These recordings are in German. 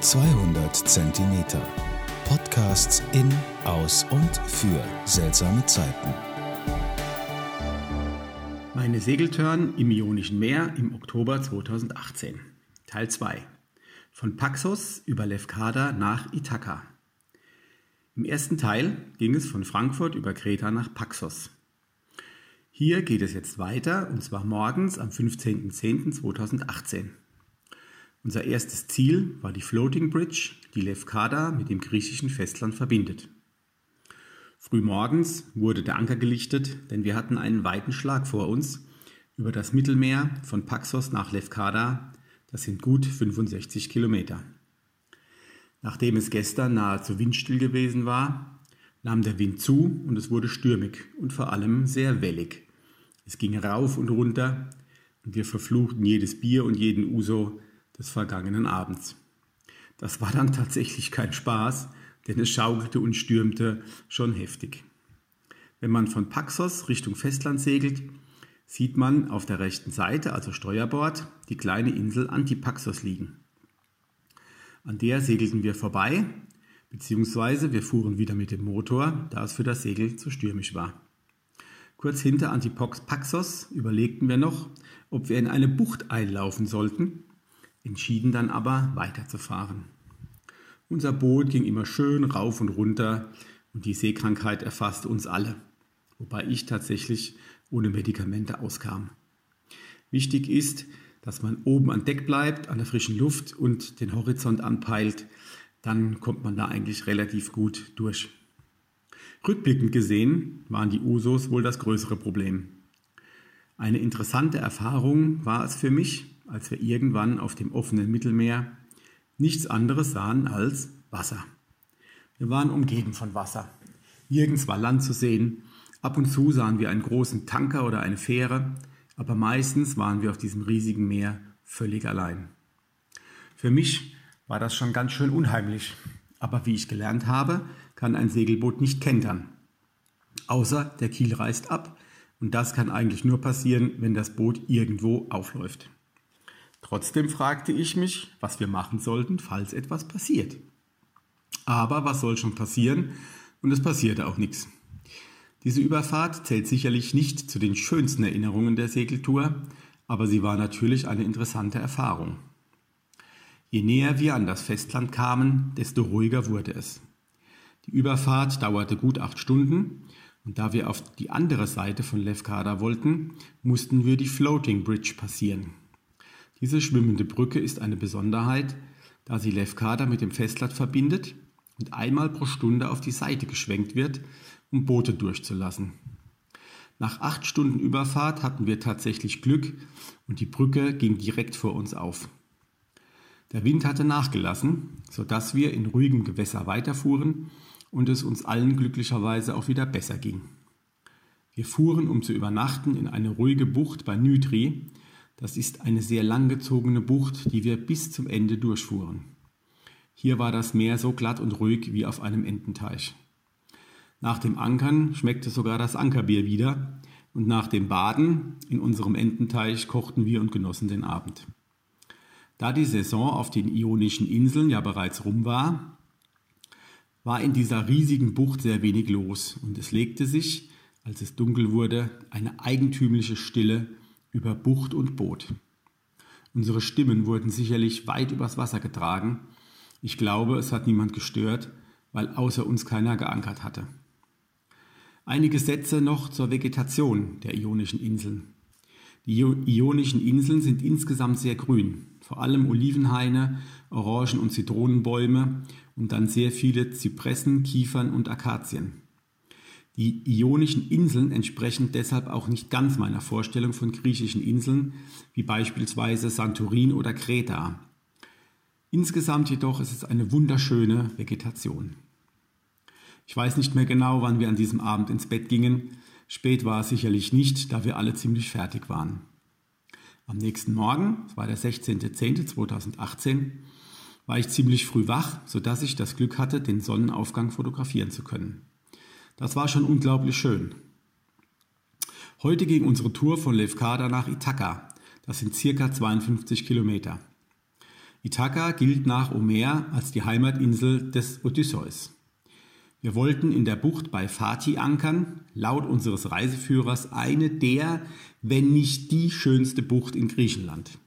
200 Zentimeter. Podcasts in, aus und für seltsame Zeiten. Meine Segeltörn im Ionischen Meer im Oktober 2018. Teil 2. Von Paxos über Lefkada nach Ithaka. Im ersten Teil ging es von Frankfurt über Kreta nach Paxos. Hier geht es jetzt weiter und zwar morgens am 15.10.2018. Unser erstes Ziel war die Floating Bridge, die Lefkada mit dem griechischen Festland verbindet. Frühmorgens wurde der Anker gelichtet, denn wir hatten einen weiten Schlag vor uns über das Mittelmeer von Paxos nach Lefkada. Das sind gut 65 Kilometer. Nachdem es gestern nahezu windstill gewesen war, nahm der Wind zu und es wurde stürmig und vor allem sehr wellig. Es ging rauf und runter und wir verfluchten jedes Bier und jeden Uso, des vergangenen Abends. Das war dann tatsächlich kein Spaß, denn es schaukelte und stürmte schon heftig. Wenn man von Paxos Richtung Festland segelt, sieht man auf der rechten Seite, also Steuerbord, die kleine Insel Antipaxos liegen. An der segelten wir vorbei, beziehungsweise wir fuhren wieder mit dem Motor, da es für das Segel zu stürmisch war. Kurz hinter Antipaxos überlegten wir noch, ob wir in eine Bucht einlaufen sollten, entschieden dann aber weiterzufahren. Unser Boot ging immer schön rauf und runter und die Seekrankheit erfasste uns alle, wobei ich tatsächlich ohne Medikamente auskam. Wichtig ist, dass man oben an Deck bleibt, an der frischen Luft und den Horizont anpeilt, dann kommt man da eigentlich relativ gut durch. Rückblickend gesehen waren die Usos wohl das größere Problem. Eine interessante Erfahrung war es für mich, als wir irgendwann auf dem offenen Mittelmeer nichts anderes sahen als Wasser. Wir waren umgeben von Wasser. Nirgends war Land zu sehen. Ab und zu sahen wir einen großen Tanker oder eine Fähre, aber meistens waren wir auf diesem riesigen Meer völlig allein. Für mich war das schon ganz schön unheimlich, aber wie ich gelernt habe, kann ein Segelboot nicht kentern. Außer der Kiel reißt ab und das kann eigentlich nur passieren, wenn das Boot irgendwo aufläuft. Trotzdem fragte ich mich, was wir machen sollten, falls etwas passiert. Aber was soll schon passieren? Und es passierte auch nichts. Diese Überfahrt zählt sicherlich nicht zu den schönsten Erinnerungen der Segeltour, aber sie war natürlich eine interessante Erfahrung. Je näher wir an das Festland kamen, desto ruhiger wurde es. Die Überfahrt dauerte gut acht Stunden und da wir auf die andere Seite von Lefkada wollten, mussten wir die Floating Bridge passieren. Diese schwimmende Brücke ist eine Besonderheit, da sie Lefkada mit dem Festland verbindet und einmal pro Stunde auf die Seite geschwenkt wird, um Boote durchzulassen. Nach acht Stunden Überfahrt hatten wir tatsächlich Glück und die Brücke ging direkt vor uns auf. Der Wind hatte nachgelassen, sodass wir in ruhigem Gewässer weiterfuhren und es uns allen glücklicherweise auch wieder besser ging. Wir fuhren, um zu übernachten, in eine ruhige Bucht bei Nydri, das ist eine sehr langgezogene Bucht, die wir bis zum Ende durchfuhren. Hier war das Meer so glatt und ruhig wie auf einem Ententeich. Nach dem Ankern schmeckte sogar das Ankerbier wieder und nach dem Baden in unserem Ententeich kochten wir und genossen den Abend. Da die Saison auf den Ionischen Inseln ja bereits rum war, war in dieser riesigen Bucht sehr wenig los und es legte sich, als es dunkel wurde, eine eigentümliche Stille über Bucht und Boot. Unsere Stimmen wurden sicherlich weit übers Wasser getragen. Ich glaube, es hat niemand gestört, weil außer uns keiner geankert hatte. Einige Sätze noch zur Vegetation der Ionischen Inseln. Die Ionischen Inseln sind insgesamt sehr grün, vor allem Olivenhaine, Orangen- und Zitronenbäume und dann sehr viele Zypressen, Kiefern und Akazien. Die Ionischen Inseln entsprechen deshalb auch nicht ganz meiner Vorstellung von griechischen Inseln, wie beispielsweise Santorin oder Kreta. Insgesamt jedoch ist es eine wunderschöne Vegetation. Ich weiß nicht mehr genau, wann wir an diesem Abend ins Bett gingen. Spät war es sicherlich nicht, da wir alle ziemlich fertig waren. Am nächsten Morgen, es war der 16.10.2018, war ich ziemlich früh wach, sodass ich das Glück hatte, den Sonnenaufgang fotografieren zu können. Das war schon unglaublich schön. Heute ging unsere Tour von Lefkada nach Ithaka. Das sind circa 52 Kilometer. Ithaka gilt nach Omer als die Heimatinsel des Odysseus. Wir wollten in der Bucht bei Fatih ankern, laut unseres Reiseführers eine der, wenn nicht die schönste Bucht in Griechenland.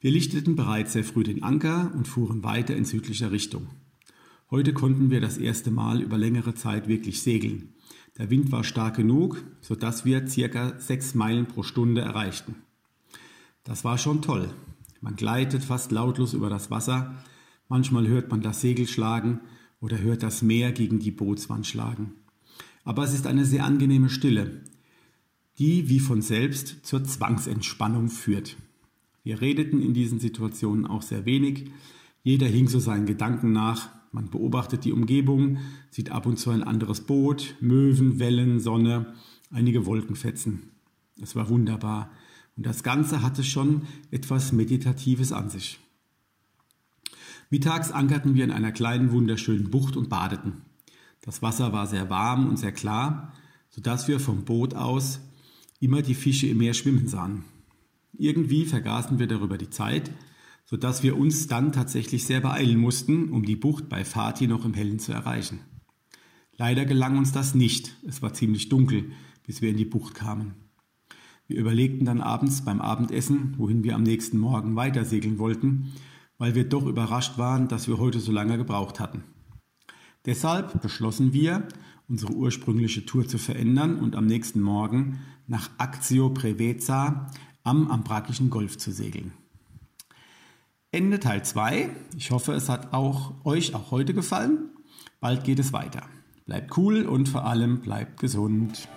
Wir lichteten bereits sehr früh den Anker und fuhren weiter in südlicher Richtung. Heute konnten wir das erste Mal über längere Zeit wirklich segeln. Der Wind war stark genug, sodass wir circa sechs Meilen pro Stunde erreichten. Das war schon toll. Man gleitet fast lautlos über das Wasser, manchmal hört man das Segel schlagen oder hört das Meer gegen die Bootswand schlagen. Aber es ist eine sehr angenehme Stille, die wie von selbst zur Zwangsentspannung führt. Wir redeten in diesen Situationen auch sehr wenig. Jeder hing so seinen Gedanken nach. Man beobachtet die Umgebung, sieht ab und zu ein anderes Boot, Möwen, Wellen, Sonne, einige Wolkenfetzen. Es war wunderbar. Und das Ganze hatte schon etwas Meditatives an sich. Mittags ankerten wir in einer kleinen wunderschönen Bucht und badeten. Das Wasser war sehr warm und sehr klar, sodass wir vom Boot aus immer die Fische im Meer schwimmen sahen. Irgendwie vergaßen wir darüber die Zeit, sodass wir uns dann tatsächlich sehr beeilen mussten, um die Bucht bei Fatih noch im Hellen zu erreichen. Leider gelang uns das nicht. Es war ziemlich dunkel, bis wir in die Bucht kamen. Wir überlegten dann abends beim Abendessen, wohin wir am nächsten Morgen weiter segeln wollten weil wir doch überrascht waren, dass wir heute so lange gebraucht hatten. Deshalb beschlossen wir, unsere ursprüngliche Tour zu verändern und am nächsten Morgen nach Actio Preveza am Ambrakischen Golf zu segeln. Ende Teil 2. Ich hoffe, es hat auch euch auch heute gefallen. Bald geht es weiter. Bleibt cool und vor allem bleibt gesund.